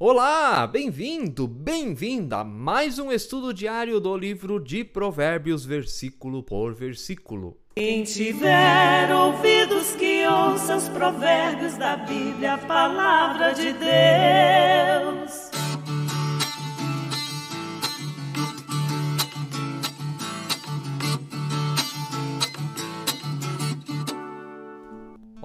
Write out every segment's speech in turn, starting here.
Olá, bem-vindo, bem-vinda a mais um estudo diário do livro de Provérbios, versículo por versículo. Quem tiver ouvidos que ouça os provérbios da Bíblia, a palavra de Deus.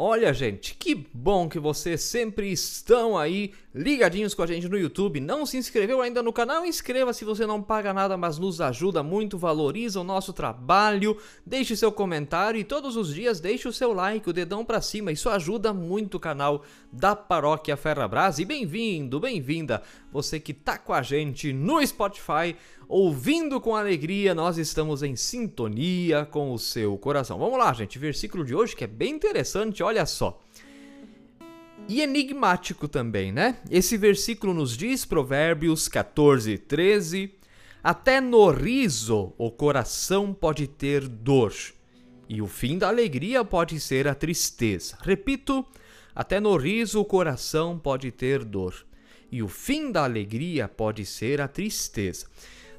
Olha, gente, que bom que vocês sempre estão aí ligadinhos com a gente no YouTube. Não se inscreveu ainda no canal? Inscreva se você não paga nada, mas nos ajuda muito, valoriza o nosso trabalho. Deixe seu comentário e todos os dias deixe o seu like, o dedão para cima. Isso ajuda muito o canal da Paróquia Ferrabras. E bem-vindo, bem-vinda, você que tá com a gente no Spotify ouvindo com alegria, nós estamos em sintonia com o seu coração. Vamos lá, gente, versículo de hoje que é bem interessante, olha só. E enigmático também, né? Esse versículo nos diz, Provérbios 14, 13: Até no riso o coração pode ter dor, e o fim da alegria pode ser a tristeza. Repito, até no riso o coração pode ter dor, e o fim da alegria pode ser a tristeza.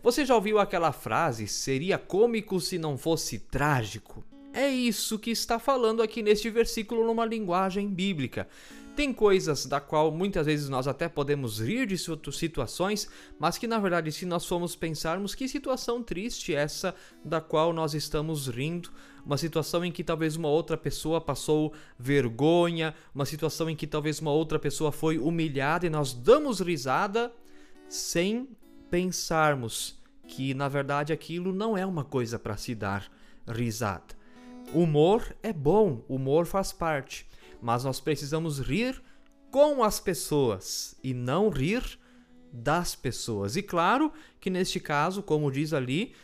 Você já ouviu aquela frase: seria cômico se não fosse trágico? É isso que está falando aqui neste versículo numa linguagem bíblica. Tem coisas da qual muitas vezes nós até podemos rir de situações, mas que na verdade, se nós formos pensarmos que situação triste essa da qual nós estamos rindo, uma situação em que talvez uma outra pessoa passou vergonha, uma situação em que talvez uma outra pessoa foi humilhada e nós damos risada sem pensarmos que na verdade aquilo não é uma coisa para se dar risada. Humor é bom, humor faz parte, mas nós precisamos rir com as pessoas e não rir das pessoas. E claro que neste caso, como diz ali,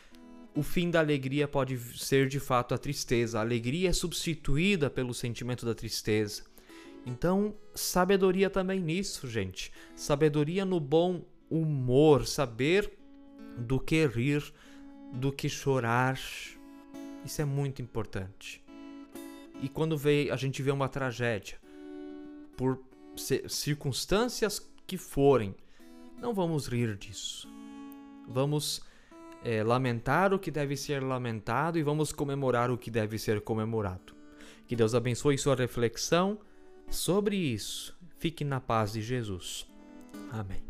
o fim da alegria pode ser de fato a tristeza. A alegria é substituída pelo sentimento da tristeza. Então, sabedoria também nisso, gente. Sabedoria no bom humor, saber do que rir, do que chorar. Isso é muito importante. E quando vê, a gente vê uma tragédia, por circunstâncias que forem, não vamos rir disso. Vamos é, lamentar o que deve ser lamentado e vamos comemorar o que deve ser comemorado. Que Deus abençoe sua reflexão sobre isso. Fique na paz de Jesus. Amém.